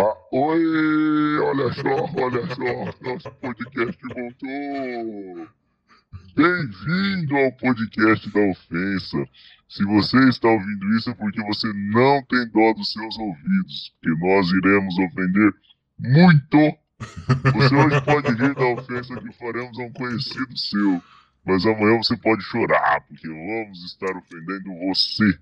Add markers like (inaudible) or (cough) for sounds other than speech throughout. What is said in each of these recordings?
Oi, olha só, olha só, nosso podcast voltou. Bem-vindo ao podcast da ofensa. Se você está ouvindo isso é porque você não tem dó dos seus ouvidos, porque nós iremos ofender muito. Você hoje pode rir da ofensa que faremos a um conhecido seu, mas amanhã você pode chorar, porque vamos estar ofendendo você.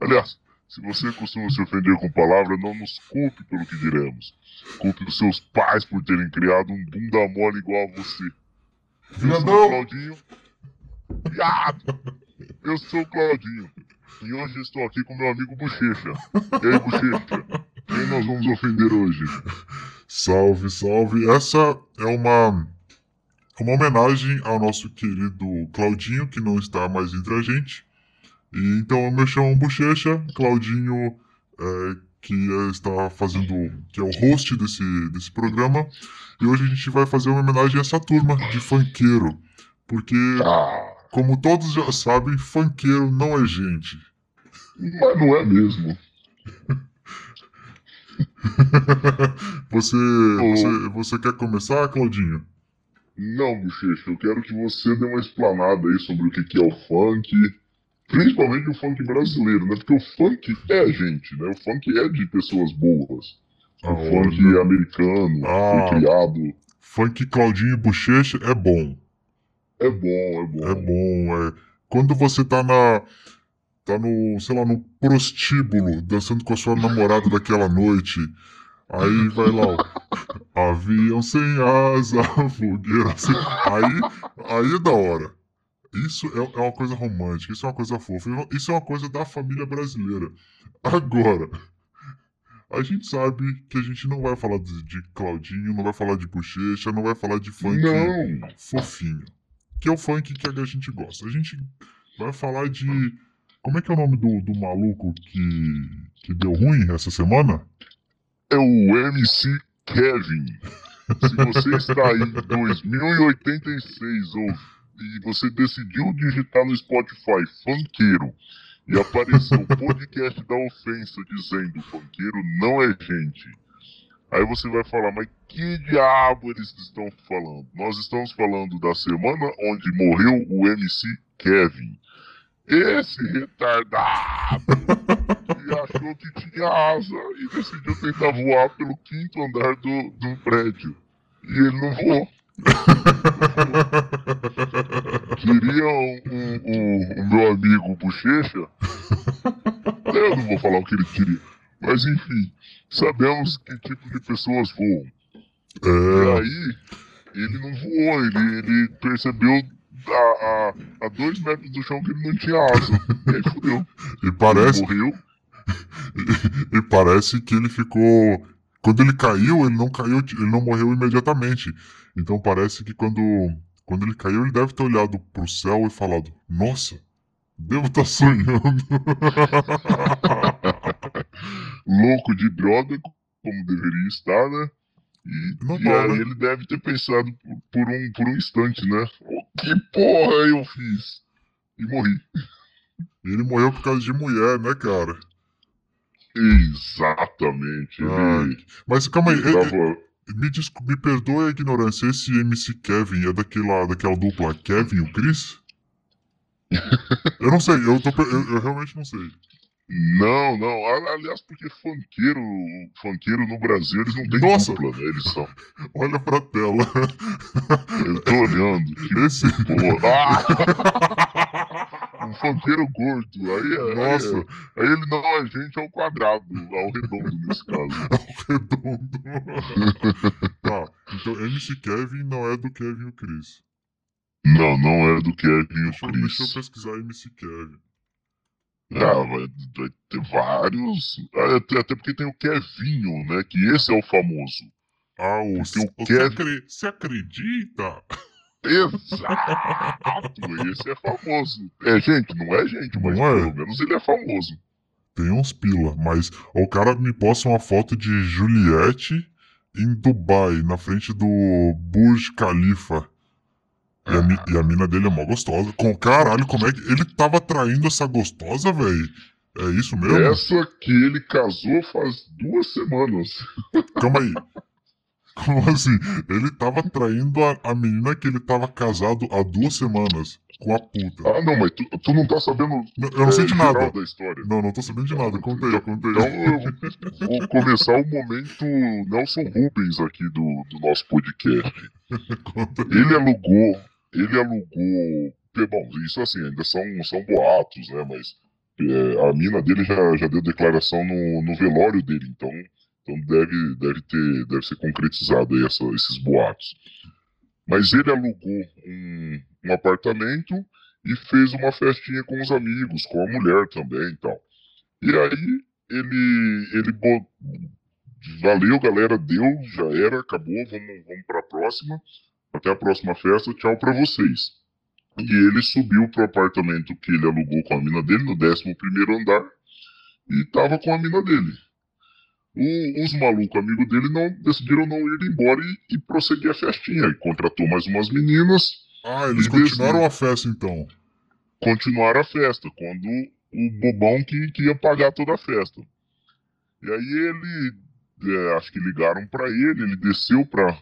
Aliás, se você costuma se ofender com palavras, não nos culpe pelo que diremos. Culpe os seus pais por terem criado um bunda mole igual a você. Eu sou o Claudinho. Viado! Eu sou o Claudinho. E hoje estou aqui com meu amigo Bochecha. E aí, Bochecha? Quem nós vamos ofender hoje? Salve, salve. Essa é uma, uma homenagem ao nosso querido Claudinho, que não está mais entre a gente. E, então eu me chamo Bochecha, Claudinho, é, que é, está fazendo, que é o host desse, desse programa. E hoje a gente vai fazer uma homenagem a essa turma de funkeiro. Porque, Ah, como todos já sabem, funkeiro não é gente. mas não é mesmo. (laughs) Você, você, você quer começar, Claudinho? Não, Bochecha, eu quero que você dê uma explanada aí sobre o que é o funk. Principalmente o funk brasileiro, né? Porque o funk é gente, né? O funk é de pessoas boas. O Ah, funk olha. americano, Ah. foi criado. Funk Claudinho e Bochecha é bom. É bom, é bom. É bom, é. Quando você tá na. Tá no, sei lá, no prostíbulo, dançando com a sua namorada daquela noite. Aí vai lá, ó. (laughs) Avião sem asa, (laughs) fogueira sem. Aí, aí é da hora. Isso é, é uma coisa romântica, isso é uma coisa fofa, isso é uma coisa da família brasileira. Agora, a gente sabe que a gente não vai falar de, de Claudinho, não vai falar de bochecha, não vai falar de funk Não, fofinho. Que é o funk que a gente gosta. A gente vai falar de. Como é que é o nome do, do maluco que, que deu ruim essa semana? é o MC Kevin. Se você está aí em (laughs) 2086 ou, e você decidiu digitar no Spotify funkeiro e apareceu o podcast da ofensa dizendo funkeiro não é gente. Aí você vai falar, mas que diabo eles estão falando? Nós estamos falando da semana onde morreu o MC Kevin. Esse retardado que achou que tinha asa e decidiu tentar voar pelo quinto andar do, do prédio. E ele não voou. Queria um, um- um- o meu amigo Bochecha. Eu não vou falar o que ele queria. Mas enfim, sabemos que tipo de pessoas voam. E É. aí, ele não voou, ele, ele percebeu a, a, a dois metros do chão que ele não tinha asa. E aí fudeu. E parece, Ele morreu. (laughs) e parece que ele ficou. Quando ele caiu, ele não caiu, ele não morreu imediatamente. Então parece que quando, quando ele caiu, ele deve ter olhado pro céu e falado: Nossa, devo estar sonhando. (laughs) louco de droga, como deveria estar, né? E, Não e tá, aí né? ele deve ter pensado por, por um, por um instante, né? "O que porra eu fiz? E morri. ele morreu por causa de mulher, né, cara? Exatamente. Ele, Ai, Mas calma aí, ele ele- tava... Me, me perdoe a ignorância, esse MC Kevin é daquela, daquela dupla Kevin e o Chris? eu não sei, eu, tô, eu, eu realmente não sei. Não, não. Aliás, porque funkeiro, funkeiro no Brasil, eles não têm Nossa! dupla, né? Eles são. (laughs) Olha pra tela. Eu tô olhando. Tipo, Esse. porra. Ah! (laughs) Um funkeiro gordo. Aí, é- Nossa, Aí, é- aí ele não é gente ao quadrado, ao redondo nesse caso. (laughs) redondo. (laughs) tá, então MC Kevin não é do Kevin e o Chris. Não, não é do Kevin e o Deixa, eu- deixa eu Chris. pesquisar MC Kevin. Ah, vai, vai ter vários. Ah, Até, até porque tem o Kevinho, né? Que esse é o famoso. Ah, o, o você, Kevin- você acredita? Exato! esse é famoso. É gente, não é gente, mas Não é? pelo menos ele é famoso. Tem uns pila, mas o cara me posta uma foto de Juliette em Dubai, na frente do Burj Khalifa. E a, mi- e a mina dele é mó gostosa. Com caralho, como é que ele tava traindo essa gostosa, velho? É isso mesmo? Essa que ele casou faz duas semanas. Calma aí. Como assim? Ele tava traindo a, a menina que ele tava casado há duas semanas com a puta. Ah, não, mas tu, tu não tá sabendo. Não, eu não sei é, de geral nada. da história. Não, não tô sabendo de nada. Conta aí, conta Então aí. eu vou começar o momento Nelson Rubens aqui do, do nosso podcast. (laughs) Conta. Ele alugou, ele alugou. Bom, isso assim, ainda são, são boatos, né? Mas é, a mina dele já, já deu declaração no, no velório dele, então, então deve, deve, ter, deve ser concretizado aí essa- esses boatos. Mas ele alugou um, um apartamento e fez uma festinha com os amigos, com a mulher também e. E aí ele, ele valeu, galera, deu, já era, acabou, vamos, vamos pra próxima. Até a próxima festa, tchau pra vocês. E ele subiu pro apartamento que ele alugou com a mina dele, no 11 primeiro andar, e tava com a mina dele. O- os malucos amigos dele não decidiram não ir embora e, e prosseguir a festinha. E contratou mais umas meninas, Ah, eles continuaram a festa então. continuaram a festa, quando o bobão que, que ia pagar toda a festa. E aí ele, é, acho que ligaram pra ele, ele desceu pra,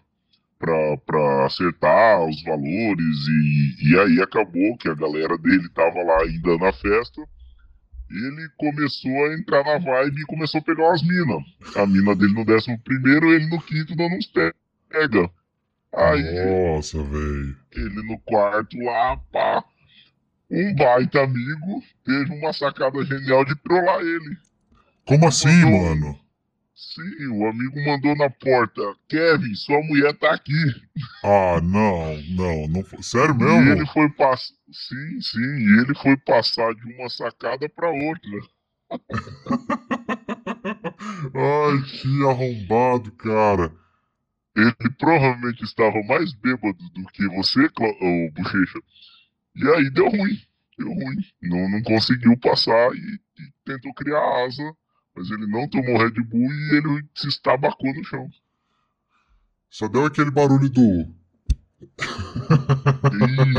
pra, pra acertar os valores e, e aí acabou que a galera dele tava lá ainda na festa. Ele começou a entrar na vibe e começou a pegar umas minas. A mina dele no décimo primeiro, ele no quinto dando uns pega. Aí Nossa, velho. ele no quarto lá, pá. Um baita amigo teve uma sacada genial de trollar ele. Como assim, Mandou- mano? Sim, o amigo mandou na porta: Kevin, sua mulher tá aqui. Ah, não, não, não foi. Sério E ele mesmo? foi passar. Sim, sim, e ele foi passar de uma sacada pra outra. (laughs) Ai, que arrombado, cara. Ele provavelmente estava mais bêbado do que você, Cla- ô, Bochecha. E aí deu ruim. Deu ruim. Não, não conseguiu passar e, e tentou criar asa. Mas ele não tomou Red Bull e ele se estabacou no chão. Só deu aquele barulho do.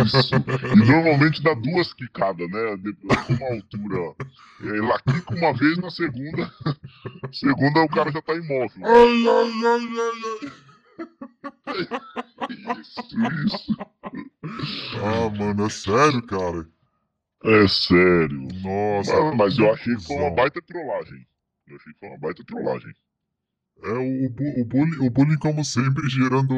Isso. E normalmente dá duas quicadas, né? De- Com uma altura. Ela quica uma vez na segunda. (laughs) Segunda o cara já tá imóvel. Ai, ai, ai, ai, ai. Isso, isso. Ah, mano, é sério, cara. É sério. Nossa. Mas, mas eu achei que foi uma baita trollagem. Eu achei que foi uma baita trollagem. É o, bu- o, bullying, o bullying, como sempre, (laughs) gerando.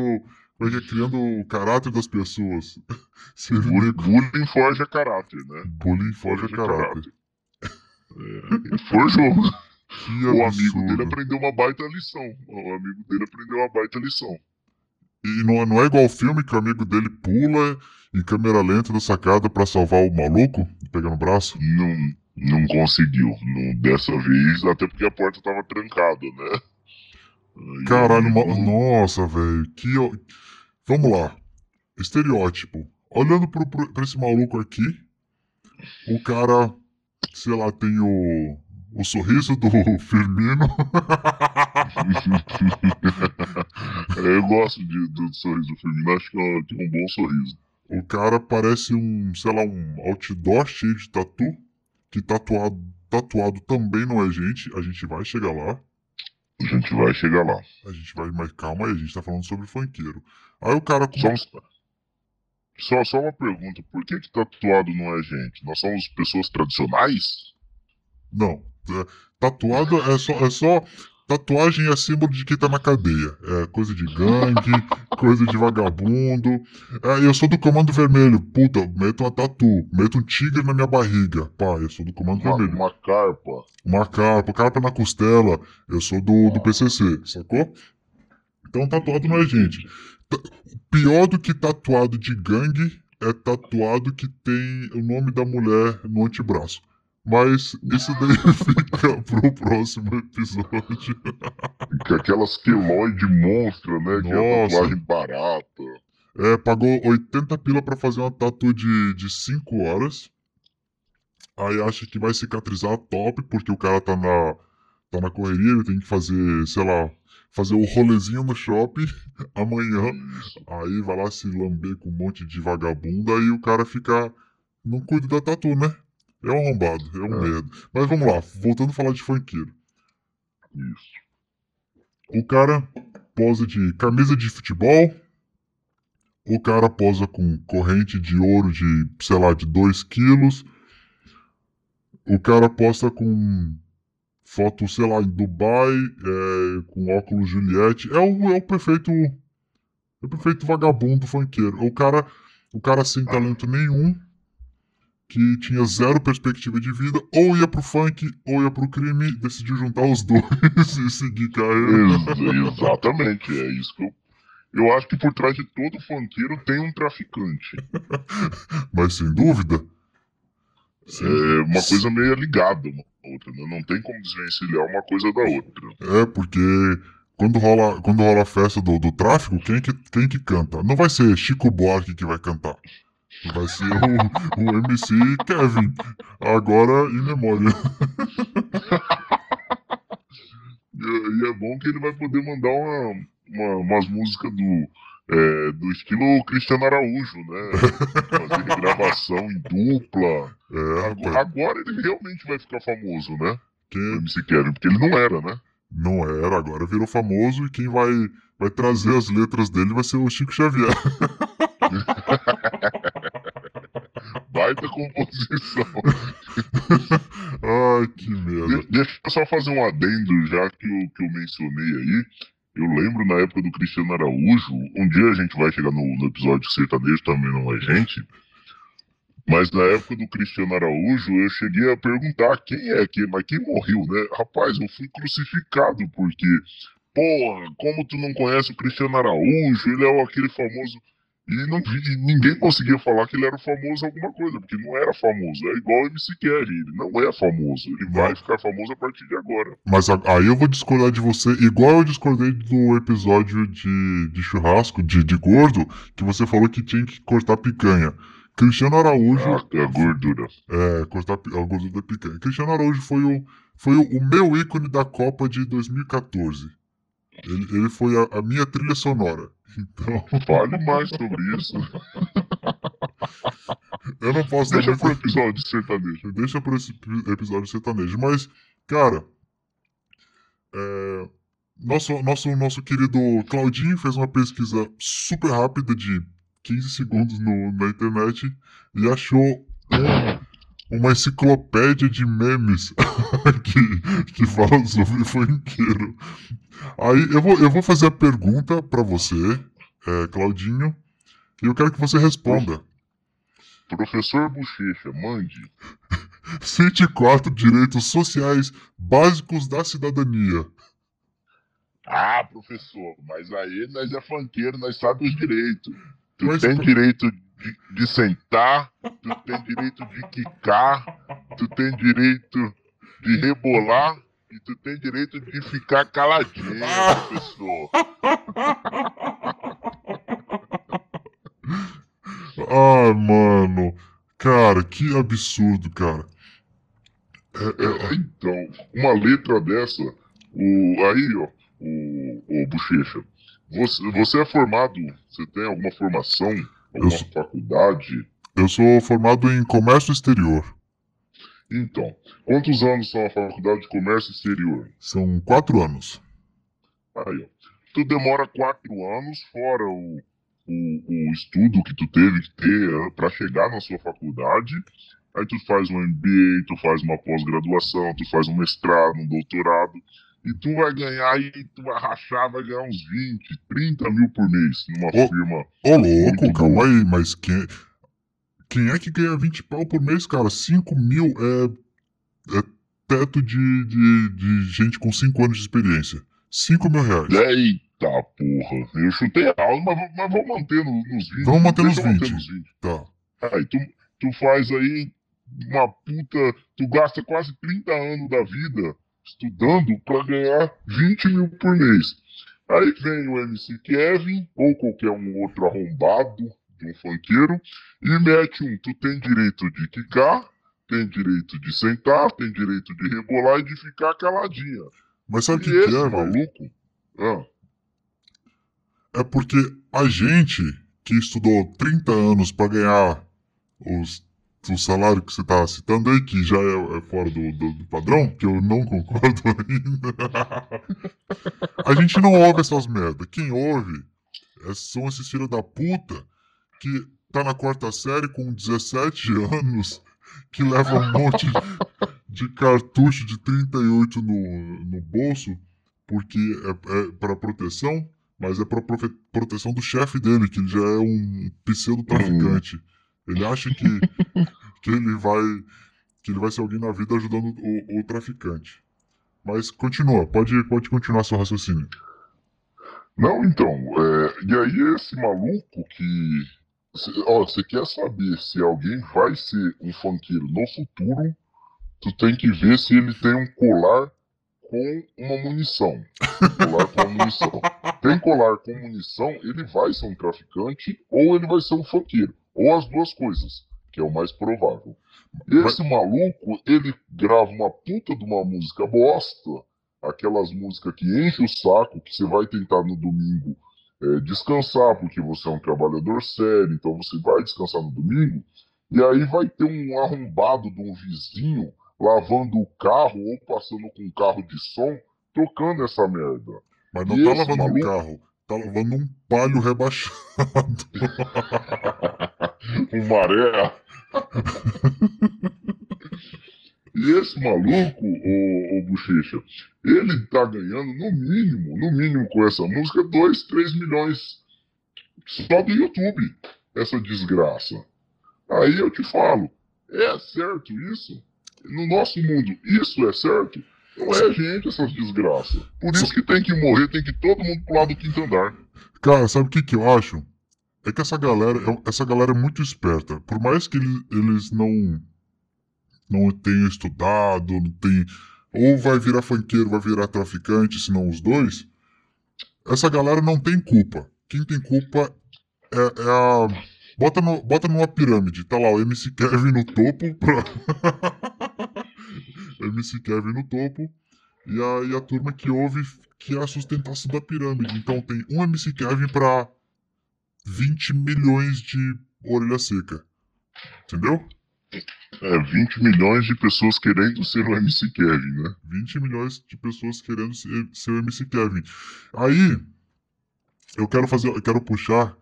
Como é é? Criando o caráter das pessoas. (laughs) Se Bullying, bullying forja caráter, né? bullying foge a caráter. (laughs) É, e forjou. Que O amigo dele absurdo. aprendeu uma baita lição. O amigo dele aprendeu uma baita lição. E não, não é igual o filme que o amigo dele pula em câmera lenta da sacada pra salvar o maluco, pegando o braço. Não, não conseguiu. Não, dessa vez, até porque a porta tava trancada, né? Aí Caralho, o ma- amigo- nossa, velho. Que. Vamos lá. Estereótipo. Olhando pro, pro, pra esse maluco aqui, o cara, sei lá, tem o. O sorriso do (laughs) Firmino. (laughs) É, eu gosto de- do sorriso do Firmino, acho que tem um bom sorriso. O cara parece um, sei lá, um outdoor cheio de tatu. Que tatuado, tatuado também não é gente. A gente vai chegar lá. A gente vai chegar lá. A gente vai, mas calma aí, a gente tá falando sobre funkeiro. Aí o cara com Só, um- só, só uma pergunta: por que, que tatuado não é gente? Nós somos pessoas tradicionais? Não. é, tatuado é só, é só. Tatuagem é símbolo de quem tá na cadeia. É coisa de gangue, (laughs) coisa de vagabundo. É, eu sou do Comando Vermelho. Puta, meto uma tatu. Meto um tigre na minha barriga. Pá, eu sou do Comando Uma, Vermelho. uma carpa. Uma carpa, carpa na costela. Eu sou do, do PCC, sacou? Então tatuado não é gente. Pior do que tatuado de gangue é tatuado que tem o nome da mulher no antebraço. Mas isso daí (laughs) fica pro próximo episódio. (laughs) Que aquelas queloide monstra, né? Que é Nossa. tatuagem barata. É, pagou 80 pila pra fazer uma tatu de, de 5 horas. Aí acha que vai cicatrizar top, porque o cara tá na, tá na correria, ele tem que fazer, sei lá, fazer o rolezinho no shopping (laughs) amanhã. Aí vai lá se lamber com um monte de vagabunda, aí o cara fica. Não cuida da tatu, né? É um arrombado, é um É. merda. Mas vamos lá, voltando a falar de funkeiro. Isso. O cara posa de camisa de futebol. O cara posa com corrente de ouro de, sei lá, de 2 quilos. O cara posta com foto, sei lá, em Dubai, é, com óculos Juliette. É o, é o perfeito. É o perfeito vagabundo funkeiro. O cara, o cara sem talento nenhum, que tinha zero perspectiva de vida, ou ia pro funk, ou ia pro crime, decidiu juntar os (laughs) dois e seguir carreira. Ex- exatamente, é isso que eu. Eu acho que por trás de todo funkeiro tem um traficante. (laughs) Mas sem dúvida. Sim. É uma coisa meio ligada uma outra, né? Não tem como desvencilhar uma coisa da outra. É, porque quando rola, quando rola a festa do, do tráfico, quem que, quem que canta? Não vai ser Chico Buarque que vai cantar. Vai ser o, o MC Kevin. Agora em memória. (laughs) E, e é bom que ele vai poder mandar uma, uma- umas músicas do, é, do estilo Cristiano Araújo, né? Fazer gravação em dupla. É, Agora, agora ele realmente vai ficar famoso, né? O Quem MC Kevin, porque ele não era, né? não era, agora virou famoso e quem vai, vai trazer as letras dele vai ser o Chico Xavier. (laughs) Baita composição. (laughs) Ai, que merda. De- deixa eu só fazer um adendo já que eu, que eu mencionei aí. Eu lembro na época do Cristiano Araújo, um dia a gente vai chegar no, no episódio sertanejo também não é gente. Mas na época do Cristiano Araújo, eu cheguei a perguntar quem é que, mas quem morreu, né? Rapaz, eu fui crucificado porque, porra, como tu não conhece o Cristiano Araújo? Ele é aquele famoso. E, não, e ninguém conseguia falar que ele era famoso em alguma coisa, porque não era famoso. É igual o MC ele não é famoso. Ele vai ficar famoso a partir de agora. Mas a- aí eu vou discordar de você, igual eu discordei do episódio de, de churrasco, de, de gordo, que você falou que tinha que cortar picanha. Cristiano Araújo. A, a gordura. É, cortar a gordura da picanha. Cristiano Araújo foi o, foi o, o meu ícone da Copa de 2014. Ele, ele foi a, a minha trilha sonora. Então, (laughs) Fale mais sobre isso. eu não posso Deixa pro episódio sertanejo. Deixa por esse ep- episódio sertanejo. Mas, cara, é, nosso, nosso, nosso querido Claudinho fez uma pesquisa super rápida de 15 segundos no, na internet e achou um- uma enciclopédia de memes (laughs) que, que fala sobre funkeiro. Aí eu vou, eu vou fazer a pergunta pra você, é, Claudinho, e eu quero que você responda. Professor Bochecha, mande. (laughs) 104 direitos sociais básicos da cidadania. Ah, professor, mas aí nós é funkeiro, nós sabemos os direitos. Tu Mas, tem pro- direito de, de sentar, tu tem direito de quicar, tu tem direito de rebolar e tu tem direito de ficar caladinho, Ah! professor. (laughs) Ah, mano. Cara, que absurdo, cara. É, é, É, então, uma letra dessa, o, aí, ó, o, o Bochecha, você, você é formado, você tem alguma formação, alguma sou- faculdade? Eu sou formado em comércio exterior. Então, quantos anos são a faculdade de comércio exterior? São quatro anos. Aí, ó. Tu demora quatro anos, fora o, o, o estudo que tu teve que ter para chegar na sua faculdade. Aí tu faz um MBA, tu faz uma pós-graduação, tu faz um mestrado, um doutorado. E tu vai ganhar aí, tu vai rachar, vai ganhar uns 20, 30 mil por mês numa Ô. firma. Ô, louco, calma aí, mas quem, quem é que ganha 20 pau por mês, cara? 5 mil é, é teto de, de, de gente com 5 anos de experiência. 5 mil reais. Eita porra, eu chutei alto, mas, mas vamos manter no- nos 20. Vamos manter nos eu manter 20. nos 20. Tá. Aí tu, tu faz aí uma puta. Tu gasta quase 30 anos da vida estudando pra ganhar 20 mil por mês. Aí vem o MC Kevin, ou qualquer um outro arrombado um funkeiro, e mete um: tu tem direito de quicar, tem direito de sentar, tem direito de rebolar e de ficar caladinha. Mas sabe o que, que é, maluco. Ah, É porque a gente que estudou 30 anos pra ganhar os o salário que você tá citando aí, que já é, é fora do, do, do, padrão, que eu não (laughs) concordo ainda. a gente não ouve essas merda. Quem ouve é, são esses filhos da puta que tá na quarta série com 17 anos, que leva um monte de cartucho de 38 no, no bolso, porque é, é para proteção, mas é para proteção do chefe dele, que já é um pseudo-traficante. Ele acha que, que ele vai que ele vai ser alguém na vida ajudando o, o traficante. Mas continua, pode, pode continuar seu raciocínio. Não, então, é, e aí esse maluco que. Ó, você quer saber se alguém vai ser um funkeiro no futuro, tu tem que ver se ele tem um colar com uma munição. Colar com munição. Tem colar com munição, ele vai ser um traficante ou ele vai ser um funkeiro. Ou as duas coisas, que é o mais provável. Esse maluco, ele grava uma puta de uma música bosta, aquelas músicas que enchem o saco, que você vai tentar no domingo é, descansar, porque você é um trabalhador sério, então você vai descansar no domingo, e aí vai ter um arrombado de um vizinho lavando o carro ou passando com um carro de som, tocando essa merda. Mas não e tá lavando maluco... um carro, tá lavando um palho rebaixado. (laughs) um maré. (laughs) esse maluco, o, o Bochecha, ele tá ganhando no mínimo, no mínimo com essa música, 2, 3 milhões só do YouTube. Essa desgraça. Aí eu te falo, é certo isso? No nosso mundo, isso é certo? Não é gente essas desgraças. Por isso que tem que morrer, tem que todo mundo pular do quinto andar. Cara, sabe o que, que eu acho? É que essa galera, essa galera é muito esperta. Por mais que eles não não tenham estudado, não tem ou vai virar funkeiro, vai virar traficante, se não os dois. Essa galera não tem culpa. Quem tem culpa é, é a bota no, bota numa pirâmide, tá lá o MC Kevin no topo pra (laughs) MC Kevin no topo e a, e a turma que ouve que é a sustentação da pirâmide. Então tem um MC Kevin pra 20 milhões de orelha seca. Entendeu? É, 20 milhões de pessoas querendo ser o MC Kevin, né? 20 milhões de pessoas querendo ser, ser o MC Kevin. Aí, eu quero fazer, eu quero puxar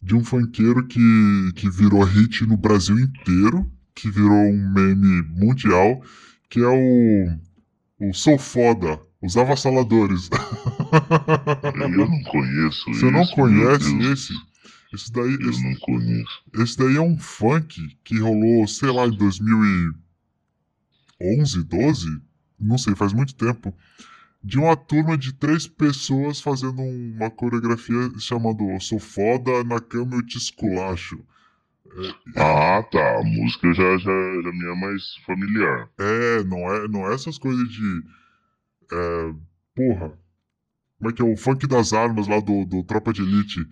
de um funkeiro que, que virou hit no Brasil inteiro, que virou um meme mundial, que é o, o Sou Foda, os avassaladores. Eu não conheço Você não conhece esse? Esse daí, Eu esse, não conheço. Esse daí é um funk que rolou, sei lá, em 2011, 12? Não sei, faz muito tempo. De uma turma de três pessoas fazendo uma coreografia chamando Sou foda, na cama eu te esculacho. É, ah, tá. A música já, já, já me é mais familiar. É, não é, não é essas coisas de. É, porra. Como é que é o funk das armas lá do, do Tropa de Elite?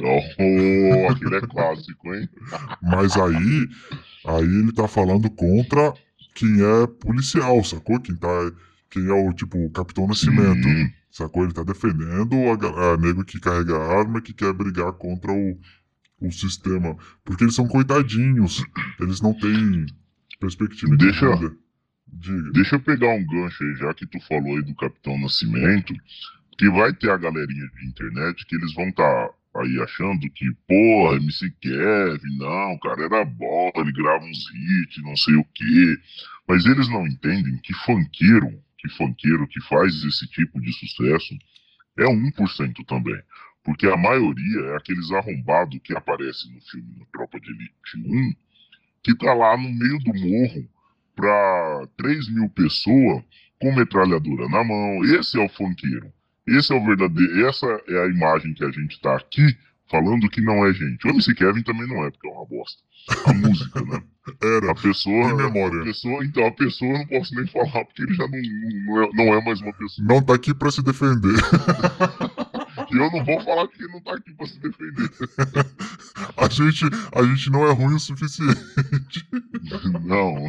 Oh, aquele é clássico, hein? Mas aí, aí ele tá falando contra quem é policial, sacou? Quem tá, quem é o tipo o Capitão Nascimento, Sim. sacou? Ele tá defendendo a, a nego que carrega arma, que quer brigar contra o, o sistema, porque eles são coitadinhos, eles não têm perspectiva deixa, de vida. Diga. Deixa eu pegar um gancho aí, já que tu falou aí do Capitão Nascimento, que vai ter a galerinha de internet que eles vão estar tá aí achando que, porra, MC Kevin, não, o cara era bom, ele grava uns hits, não sei o quê. Mas eles não entendem que funkeiro, que funkeiro que faz esse tipo de sucesso é 1% também. Porque a maioria é aqueles arrombados que aparecem no filme no Tropa de Elite 1, que tá lá no meio do morro pra 3 mil pessoas com metralhadora na mão. Esse é o funkeiro. Esse é o verdadeiro, essa é a imagem que a gente tá aqui falando que não é gente. O MC Kevin também não é, porque é uma bosta. A (laughs) música, né? Era. A pessoa. Em memória. A pessoa, então, a pessoa eu não posso nem falar, porque ele já não, não, é, não é mais uma pessoa. Não tá aqui pra se defender. (laughs) E eu não vou falar que ele não tá aqui pra se defender. (laughs) a, gente, a gente não é ruim o suficiente. Não, não.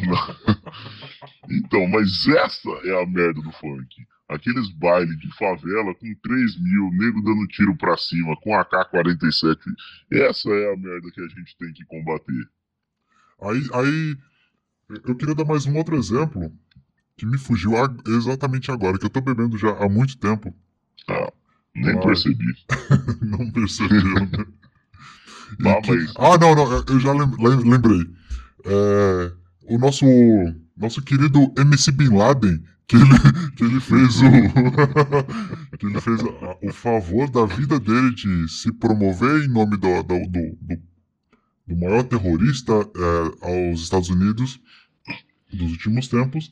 Então, mas essa é a merda do funk. Aqueles bailes de favela com 3 mil, nego dando tiro pra cima, com AK-47. Essa é a merda que a gente tem que combater. Aí, aí eu queria dar mais um outro exemplo que me fugiu exatamente agora, que eu tô bebendo já há muito tempo. Ah, nem Mas- percebi. (laughs) Não percebeu, né? (laughs) E Ah, que- mas- ah, não, não, eu já lem- lem- lembrei. É, o nosso, nosso querido MC Bin Laden, que ele, que ele fez o. (laughs) que ele fez o favor da vida dele de se promover em nome do, do, do, do- do maior terrorista é, aos Estados Unidos dos últimos tempos.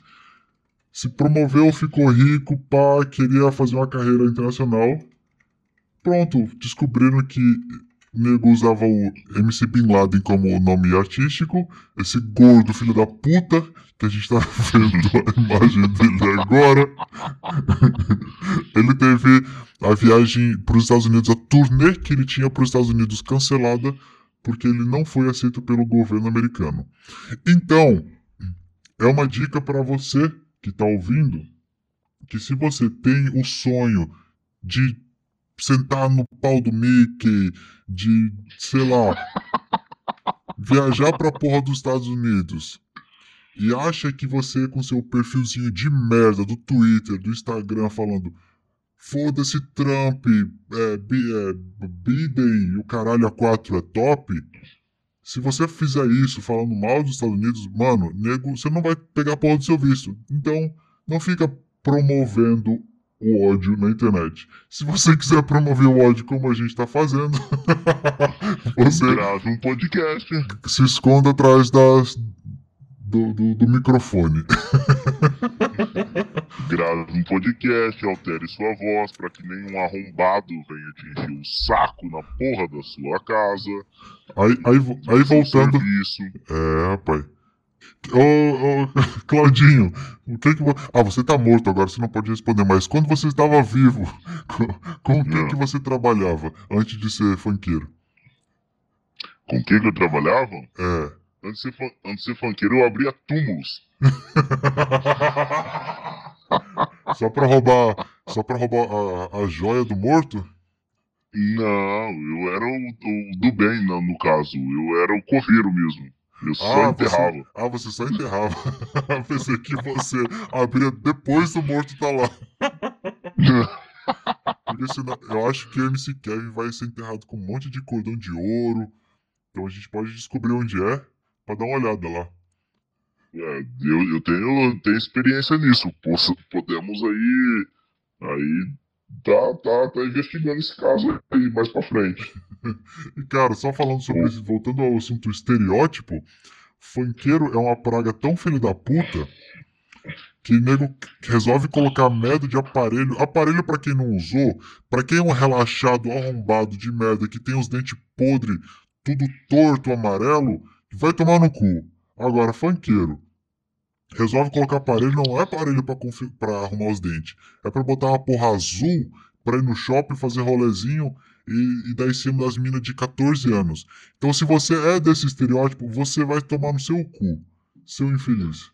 Se promoveu, ficou rico, pá, queria fazer uma carreira internacional. Pronto, descobriram que nego usava o MC Bin Laden como nome artístico. Esse gordo filho da puta, que a gente tá (laughs) vendo a imagem dele agora. ele teve a viagem para os Estados Unidos, a turnê que ele tinha para os Estados Unidos cancelada, porque ele não foi aceito pelo governo americano. Então, é uma dica para você que tá ouvindo, que se você tem o sonho de sentar no pau do Mickey, de, sei lá, viajar pra porra dos Estados Unidos e acha que você com seu perfilzinho de merda do Twitter, do Instagram falando foda-se Trump, é, é, Biden e o caralho a quatro é top, se você fizer isso falando mal dos Estados Unidos, mano, nego, você não vai pegar a porra do seu visto. Então, não fica promovendo o ódio na internet. Se você (laughs) quiser promover o ódio como a gente tá fazendo, (laughs) você Grave um podcast. se esconda atrás das, do, do, do microfone. (laughs) Grave um podcast, altere sua voz para que nenhum arrombado venha te encher o saco na porra da sua casa. Aí, aí, aí voltando. Serviço. É, rapaz. Ô, ô, (laughs) Claudinho, o que que. Ah, você tá morto agora, você não pode responder, mas quando você estava vivo, (laughs) com, com o que que você trabalhava antes de ser funkeiro? Com quem que eu trabalhava? É. Antes de ser, antes de ser funkeiro, eu abria túmulos. (laughs) só pra roubar, só pra roubar a, a joia do morto? Não, eu era o, o do bem, no, no caso. Eu era o coveiro mesmo. Eu só Ah, enterrava. Você, ah, você só enterrava. (laughs) Pensei que você abria depois do morto tá lá. (laughs) Eu acho que o MC Kevin vai ser enterrado com um monte de cordão de ouro. Então a gente pode descobrir onde é pra dar uma olhada lá. É, eu, eu tenho, tenho experiência nisso. Posso, podemos aí. Aí. Tá, tá, tá investigando esse caso aí mais pra frente. (laughs) E cara, só falando sobre isso, voltando ao assunto estereótipo, funkeiro é uma praga tão filho da puta que nego resolve colocar merda de aparelho. Aparelho pra quem não usou, pra quem é um relaxado arrombado de merda que tem os dentes podres, tudo torto, amarelo, vai tomar no cu. Agora, funkeiro. Resolve colocar aparelho, não é aparelho pra, pra arrumar os dentes. É pra botar uma porra azul pra ir no shopping fazer rolezinho e, e dar em cima das minas de 14 anos. Então, se você é desse estereótipo, você vai tomar no seu cu, seu infeliz.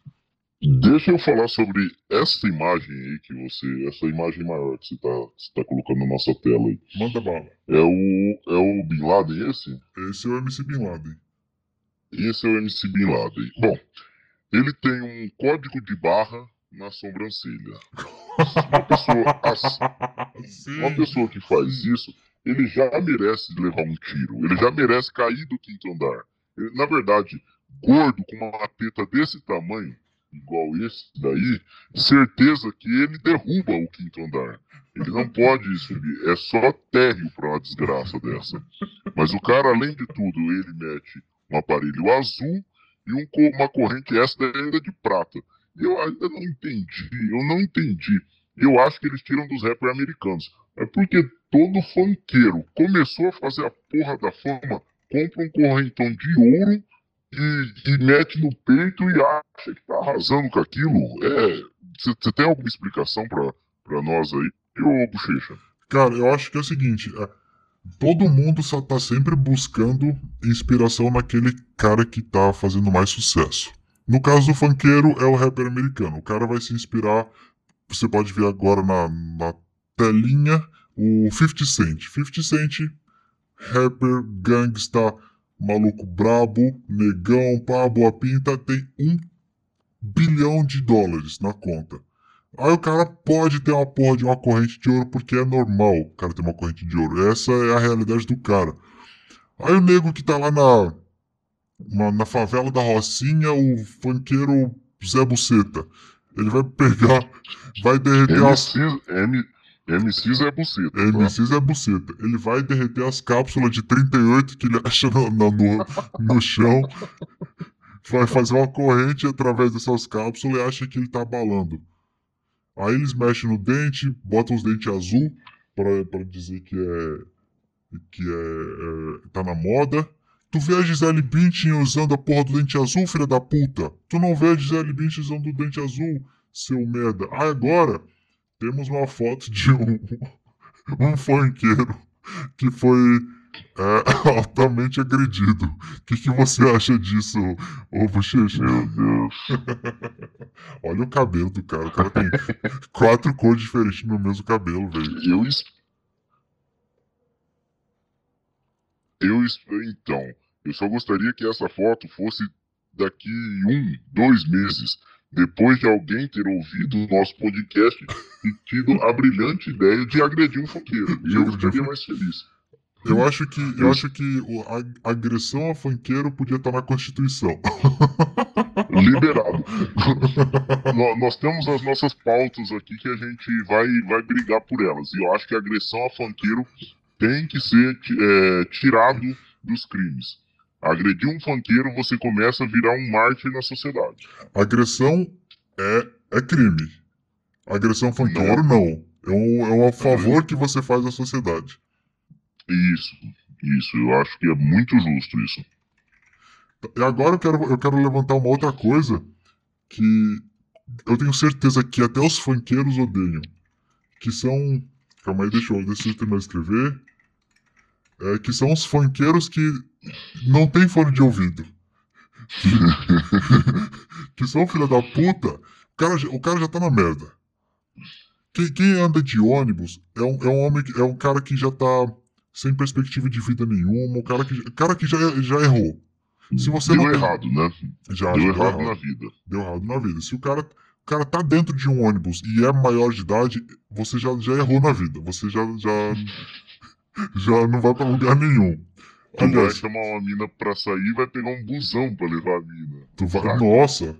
Deixa eu falar sobre essa imagem aí que você. Essa imagem maior que você tá, você tá colocando na nossa tela aí. Manda bala. É o. É o Bin Laden esse? Esse é o MC Bin Laden. Esse é o MC Bin Laden. Bom, ele tem um código de barra na sobrancelha. Uma pessoa, assim, Sim. uma pessoa que faz isso, ele já merece levar um tiro. Ele já merece cair do quinto andar. Ele, na verdade, gordo com uma teta desse tamanho, igual esse daí, certeza que ele derruba o quinto andar. Ele não pode subir. É só térreo para uma desgraça dessa. Mas o cara, além de tudo, ele mete um aparelho azul e um uma corrente extra ainda de prata. Eu ainda não entendi, eu não entendi. Eu acho que eles tiram dos rappers americanos. É porque todo funkeiro começou a fazer a porra da fama, compra um correntão de ouro e, e mete no peito e acha que tá arrasando com aquilo. É. Você tem alguma explicação pra nós aí, ô bochecha? Cara, eu acho que é o seguinte: é, todo mundo só tá sempre buscando inspiração naquele cara que tá fazendo mais sucesso. No caso do funkeiro, é o rapper americano. O cara vai se inspirar. Você pode ver agora na, na telinha o 50 Cent. 50 Cent, rapper, gangsta, maluco brabo, negão, pá, boa pinta, tem um bilhão de dólares na conta. Aí o cara pode ter uma porra de uma corrente de ouro porque é normal o cara ter uma corrente de ouro. Essa é a realidade do cara. Aí o nego que tá lá na, na, na favela da Rocinha, o funkeiro Zé Buceta. Ele vai pegar, vai derreter as. MC, M, MC Zé Buceta. tá? MC Zé Buceta. Ele vai derreter as cápsulas de 38 que ele (laughs) acha no, no, no, no chão. Vai fazer uma corrente através dessas cápsulas e acha que ele tá abalando. Aí eles mexem no dente, botam os dentes azul pra dizer que é. que é, é. tá na moda. Tu vê a Gisele Bündchen usando a porra do dente azul, filha da puta? Tu não vê a Gisele Bündchen usando o dente azul, seu merda. Ah, agora temos uma foto de um, (laughs) um funkeiro que foi é, (laughs) altamente agredido. O que, que você acha disso, ô Bochecha? Meu Deus. (laughs) Olha o cabelo do cara. O cara tem quatro cores diferentes no mesmo cabelo, velho. Eu, es- eu es- então, eu só gostaria que essa foto fosse daqui um, dois meses, depois de alguém ter ouvido o nosso podcast e tido a brilhante ideia de agredir um funkeiro. E eu ficaria mais feliz. Eu acho que, eu acho que a agressão a funkeiro podia estar na Constituição. (laughs) Liberado. (laughs) Nó- Nós temos as nossas pautas aqui que a gente vai, vai brigar por elas. E eu acho que a agressão a funkeiro tem que ser é, tirado dos crimes. Agredir um funkeiro, você começa a virar um mártir na sociedade. Agressão é, é crime. Agressão funkeiro não. É um, é um favor que você faz à sociedade. Isso, isso. Eu acho que é muito justo isso. E agora eu quero, eu quero levantar uma outra coisa que eu tenho certeza que até os funkeiros odeiam. Que são. Calma aí, deixa eu, deixa eu terminar de escrever. É, que são os funkeiros que não tem fone de ouvido. (laughs) que são filha da puta. O cara, o cara já tá na merda. Quem, quem anda de ônibus é um, é um homem, é um cara que já tá sem perspectiva de vida nenhuma, um cara que, cara que já, já errou. Se você Deu não errado, né? Já, Deu já errado na vida. Deu errado na vida. Se o cara, o cara tá dentro de um ônibus e é maior de idade, você já, já errou na vida. Você já, já, (laughs) já não vai pra lugar nenhum. Tu vai Aliás, chamar uma mina pra sair e vai pegar um busão pra levar a mina. tu vai. Nossa!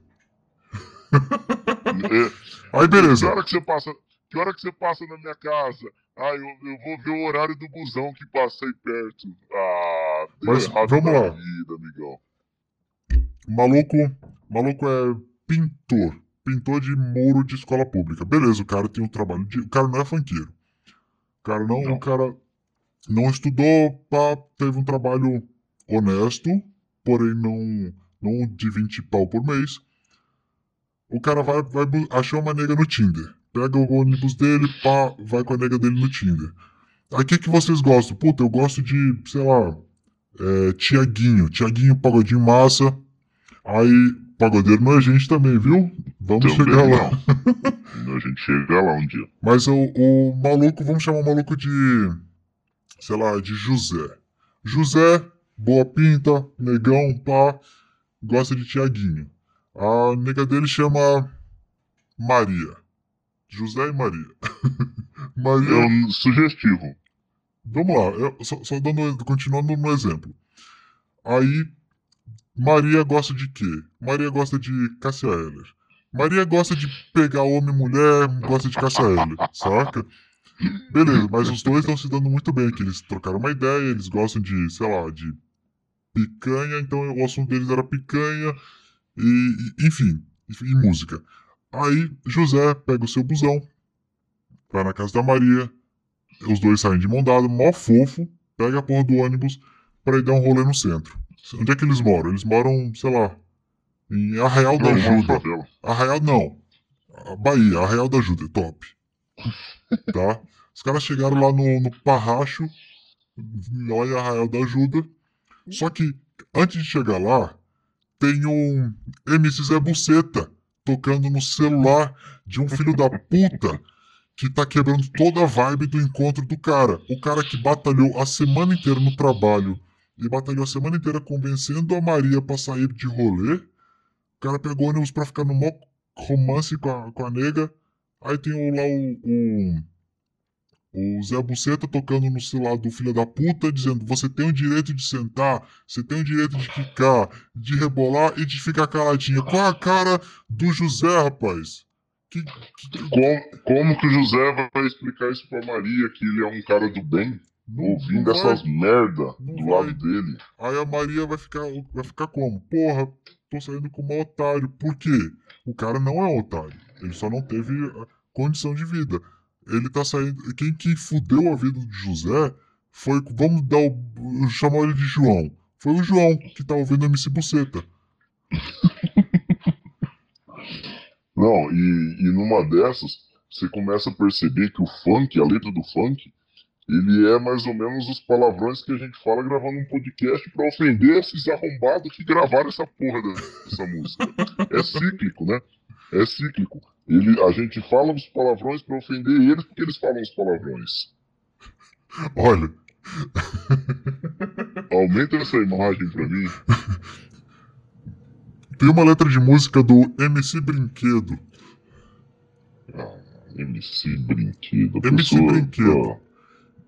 É, Aí beleza. hora que você passa? Que hora que você passa na minha casa? Ah, eu, eu vou ver o horário do busão que passa aí perto. Ah, Mas vamos lá. vida, amigão. O maluco, maluco é pintor. Pintor de muro de escola pública. Beleza, o cara tem um trabalho de. O cara não é funkeiro. O cara não, Não. o cara não estudou, pá, teve um trabalho honesto, porém não, não de 20 pau por mês. O cara vai, vai achar uma nega no Tinder. Pega o ônibus dele, pá, vai com a nega dele no Tinder. Aí o que, que vocês gostam? Puta, eu gosto de, sei lá, é, Tiaguinho. Tiaguinho, pagodinho massa. Aí, pagodeiro não é gente também, viu? Vamos Também chegar lá. A gente chega lá um dia. Mas o, o maluco, vamos chamar o maluco de, sei lá, de José. José, boa pinta, negão, pá, gosta de Tiaguinho. A nega dele chama Maria. José e Maria. (laughs) Maria. É um sugestivo. Vamos lá, eu só, só dando, continuando no exemplo. Aí, Maria gosta de quê? Maria gosta de Cássia Eller. Maria gosta de pegar homem e mulher, gosta de Cássia Eller, saca? Beleza, mas os dois estão se dando muito bem aqui. Eles trocaram uma ideia, eles gostam de, sei lá, de picanha, então o assunto deles era picanha, e, e- enfim, e música. Aí, José pega o seu busão, vai na casa da Maria, os dois saem de mão dada, mó fofo, pega a porra do ônibus pra ir dar um rolê no centro. Onde é que eles moram? Eles moram, sei lá, em Arraial da Ajuda. Arraial não. A Bahia, Arraial da Ajuda, é top. Tá? Os caras chegaram lá no, no Parracho, lá em Arraial da Ajuda. Só que, antes de chegar lá, tem um MC Zé Buceta tocando no celular de um filho da puta que tá quebrando toda a vibe do encontro do cara. O cara que batalhou a semana inteira no trabalho e batalhou a semana inteira convencendo a Maria pra sair de rolê. O cara pegou ônibus pra ficar no mó romance com a, com a nega. Aí tem lá o, o, o Zé Buceta tocando no celular do filho da puta, dizendo: Você tem o direito de sentar, você tem o direito de ficar, de rebolar e de ficar caladinha. Qual a cara do José, rapaz? Que, que, Como, como que o José vai explicar isso pra Maria, que ele é um cara do bem, não, ouvindo não vai. essas merda do vai. lado dele? Aí a Maria vai ficar, vai ficar como? Porra, tô saindo com um otário. Por quê? O cara não é um otário. Ele só não teve condição de vida. Ele tá saindo. Quem, quem fudeu a vida do José foi. Vamos dar o. chamar ele de João. Foi o João que tá ouvindo MC Buceta. (laughs) Não, e, e numa dessas, você começa a perceber que o funk, a letra do funk, ele é mais ou menos os palavrões que a gente fala gravando um podcast pra ofender esses arrombados que gravaram essa porra dessa música. É cíclico, né? É cíclico. Ele, a gente fala os palavrões pra ofender eles porque eles falam os palavrões. Olha, Aumenta essa imagem pra mim. tem uma letra de música do MC Brinquedo. Ah, MC Brinquedo. MC pessoa- Brinquedo.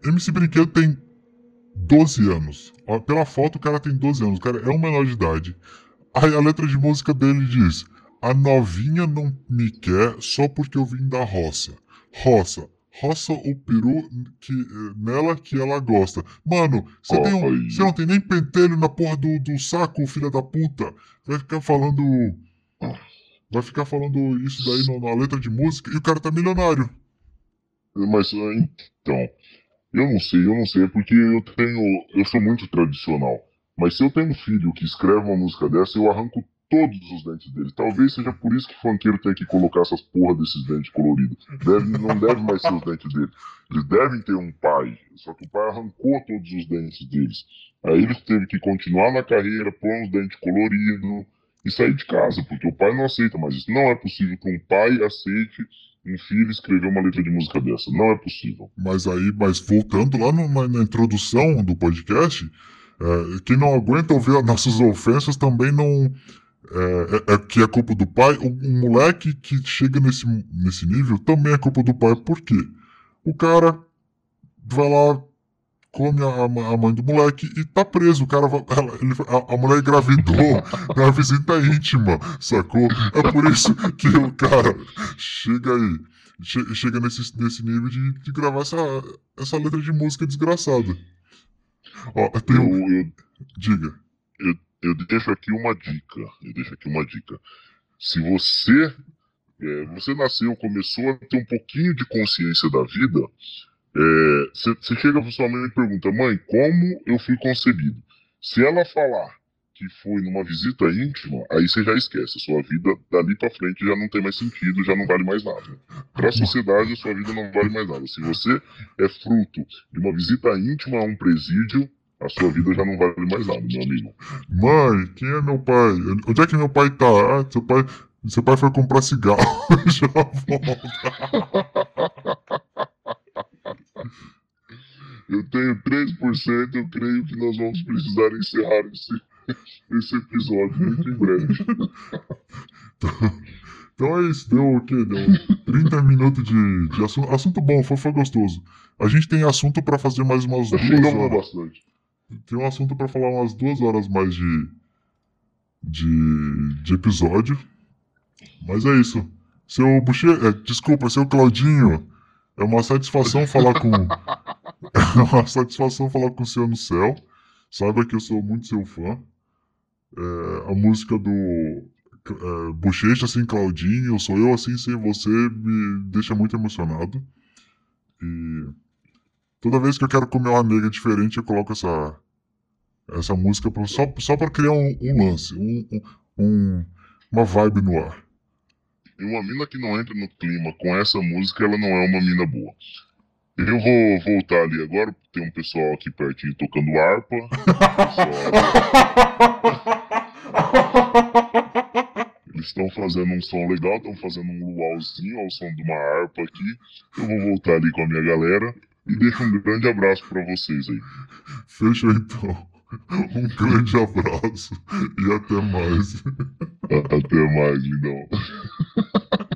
MC Brinquedo tem 12 anos. Pela foto, o cara tem 12 anos. O cara é um menor de idade. Aí a letra de música dele diz: A novinha não me quer só porque eu vim da roça. Roça. Roça o peru que, nela que ela gosta. Mano, você tem um- não tem nem pentelho na porra do, do saco, filha da puta. Vai ficar falando. Vai ficar falando isso daí na- na letra de música e o cara tá milionário. Mas então, eu não sei, eu não sei, é porque eu tenho. Eu sou muito tradicional. Mas se eu tenho um filho que escreve uma música dessa, eu arranco todos os dentes dele. Talvez seja por isso que o funkeiro tem que colocar essas porra desses dentes coloridos. Deve, não deve mais ser os dentes dele. Eles devem ter um pai. Só que o pai arrancou todos os dentes deles. Aí ele teve que continuar na carreira, pôr uns dentes coloridos e sair de casa, porque o pai não aceita mais isso. Não é possível que um pai aceite um filho escrever uma letra de música dessa. Não é possível. Mas aí, mas voltando lá no- na, introdução do podcast, é, quem não aguenta ouvir as nossas ofensas também não. É, é- é que é culpa do pai. O, um moleque que chega nesse, nesse nível também é culpa do pai. Por quê? O cara vai lá, come a, a mãe do moleque e tá preso. O cara vai, ela- ele- a, a mulher engravidou (laughs) na visita íntima, sacou? É por isso que o cara chega aí che- chega nesse, nesse nível de, de gravar essa, essa letra de música desgraçada. Ó, tem Eu, um. Diga. eu deixo aqui uma dica. Eu deixo aqui uma dica. Se você é, você nasceu, começou a ter um pouquinho de consciência da vida, é, você você chega pra sua mãe e pergunta, mãe, como eu fui concebido? Se ela falar que foi numa visita íntima, aí você já esquece. A sua vida dali pra frente já não tem mais sentido, já não vale mais nada. Pra sociedade, a sua vida não vale mais nada. Se você é fruto de uma visita íntima a um presídio, a sua vida já não vale mais nada, meu amigo. Mãe, quem é meu pai? Onde é que meu pai tá? Ah, seu pai. Seu pai foi comprar cigarro. (laughs) Já volta. Eu tenho 3%, eu creio que nós vamos precisar encerrar esse, esse episódio muito em breve. Então é isso, deu o quê? Deu 30 minutos de, de assunto. Assunto bom, foi, foi gostoso. A gente tem assunto pra fazer mais umas duas horas. bastante. Tem um assunto pra falar umas duas horas mais de, de, de episódio. Mas é isso. Seu Buche... é, desculpa, seu Claudinho. É uma satisfação falar com. (laughs) é uma satisfação falar com o senhor no céu. Saiba que eu sou muito seu fã. É, a música do é, Bochecha sem Claudinho, sou eu assim sem você, me deixa muito emocionado. E toda vez que eu quero comer uma nega diferente, eu coloco essa, essa música pra- só, só para criar um, um lance, um, um- um- uma vibe no ar. E uma mina que não entra no clima com essa música, ela não é uma mina boa. Eu vou voltar ali agora, tem um pessoal aqui pertinho tocando harpa. Eles estão fazendo um som legal, estão fazendo um luauzinho ao som de uma harpa aqui. Eu vou voltar ali com a minha galera e deixo um grande abraço pra vocês aí. Fechou então. (laughs) Um grande abraço e até mais. Até mais, lindão. (laughs)